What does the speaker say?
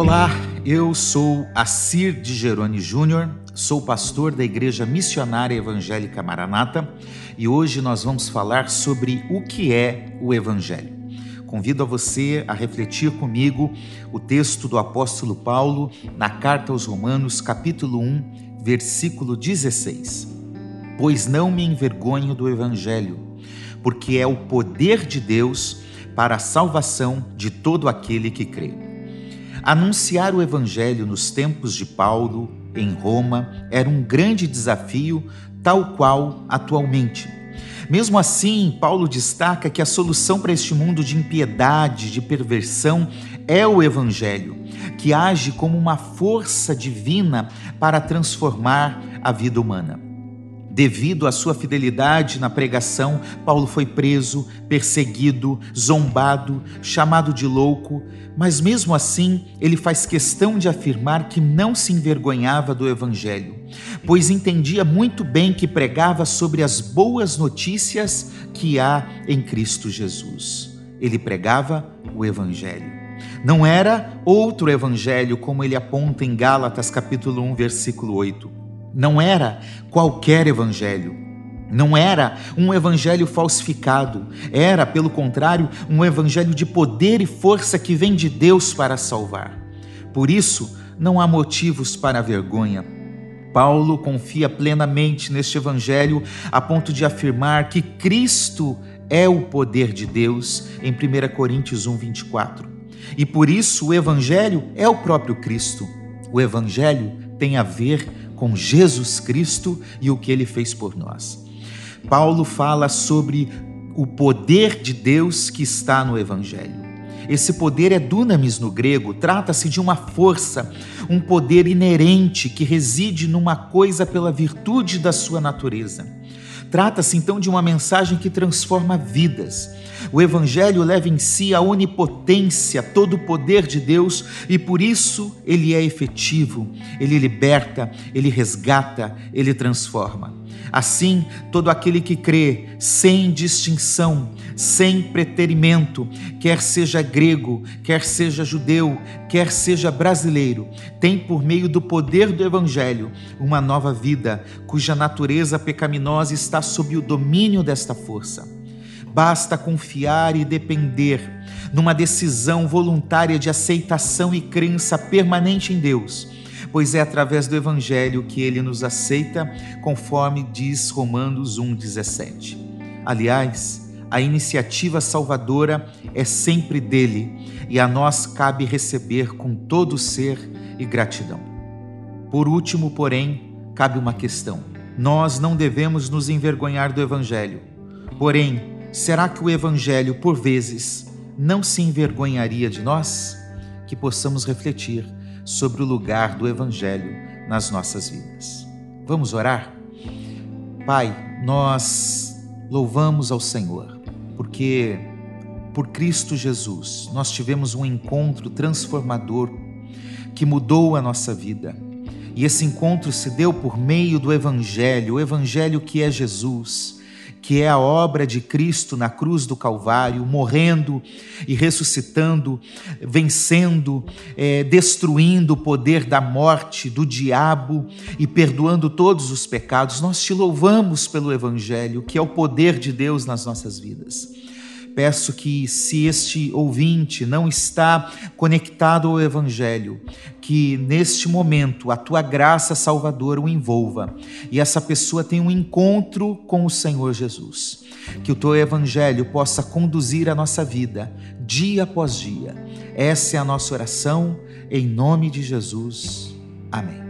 Olá, eu sou Assir de Geroni Júnior, sou pastor da Igreja Missionária Evangélica Maranata e hoje nós vamos falar sobre o que é o Evangelho. Convido a você a refletir comigo o texto do apóstolo Paulo na carta aos Romanos, capítulo 1, versículo 16. Pois não me envergonho do Evangelho, porque é o poder de Deus para a salvação de todo aquele que crê Anunciar o Evangelho nos tempos de Paulo, em Roma, era um grande desafio, tal qual atualmente. Mesmo assim, Paulo destaca que a solução para este mundo de impiedade, de perversão, é o Evangelho, que age como uma força divina para transformar a vida humana. Devido à sua fidelidade na pregação, Paulo foi preso, perseguido, zombado, chamado de louco, mas mesmo assim ele faz questão de afirmar que não se envergonhava do Evangelho, pois entendia muito bem que pregava sobre as boas notícias que há em Cristo Jesus. Ele pregava o Evangelho. Não era outro evangelho como ele aponta em Gálatas capítulo 1, versículo 8 não era qualquer evangelho. Não era um evangelho falsificado, era, pelo contrário, um evangelho de poder e força que vem de Deus para salvar. Por isso, não há motivos para vergonha. Paulo confia plenamente neste evangelho a ponto de afirmar que Cristo é o poder de Deus em 1 Coríntios 1, 24. E por isso o evangelho é o próprio Cristo. O evangelho tem a ver com Jesus Cristo e o que ele fez por nós. Paulo fala sobre o poder de Deus que está no Evangelho. Esse poder é dunamis no grego, trata-se de uma força, um poder inerente que reside numa coisa pela virtude da sua natureza. Trata-se então de uma mensagem que transforma vidas. O Evangelho leva em si a onipotência, todo o poder de Deus e por isso ele é efetivo, ele liberta, ele resgata, ele transforma. Assim, todo aquele que crê, sem distinção, sem preterimento, quer seja grego, quer seja judeu, quer seja brasileiro, tem por meio do poder do Evangelho uma nova vida, cuja natureza pecaminosa está sob o domínio desta força. Basta confiar e depender numa decisão voluntária de aceitação e crença permanente em Deus, pois é através do Evangelho que ele nos aceita, conforme diz Romanos 1,17. Aliás, a iniciativa salvadora é sempre dele e a nós cabe receber com todo ser e gratidão. Por último, porém, cabe uma questão. Nós não devemos nos envergonhar do Evangelho. Porém, Será que o Evangelho, por vezes, não se envergonharia de nós? Que possamos refletir sobre o lugar do Evangelho nas nossas vidas. Vamos orar? Pai, nós louvamos ao Senhor, porque por Cristo Jesus nós tivemos um encontro transformador que mudou a nossa vida. E esse encontro se deu por meio do Evangelho, o Evangelho que é Jesus que é a obra de Cristo na cruz do Calvário, morrendo e ressuscitando, vencendo, é, destruindo o poder da morte, do diabo e perdoando todos os pecados. Nós te louvamos pelo Evangelho, que é o poder de Deus nas nossas vidas. Peço que, se este ouvinte não está conectado ao Evangelho, que neste momento a tua graça salvadora o envolva e essa pessoa tenha um encontro com o Senhor Jesus. Que o teu Evangelho possa conduzir a nossa vida dia após dia. Essa é a nossa oração, em nome de Jesus. Amém.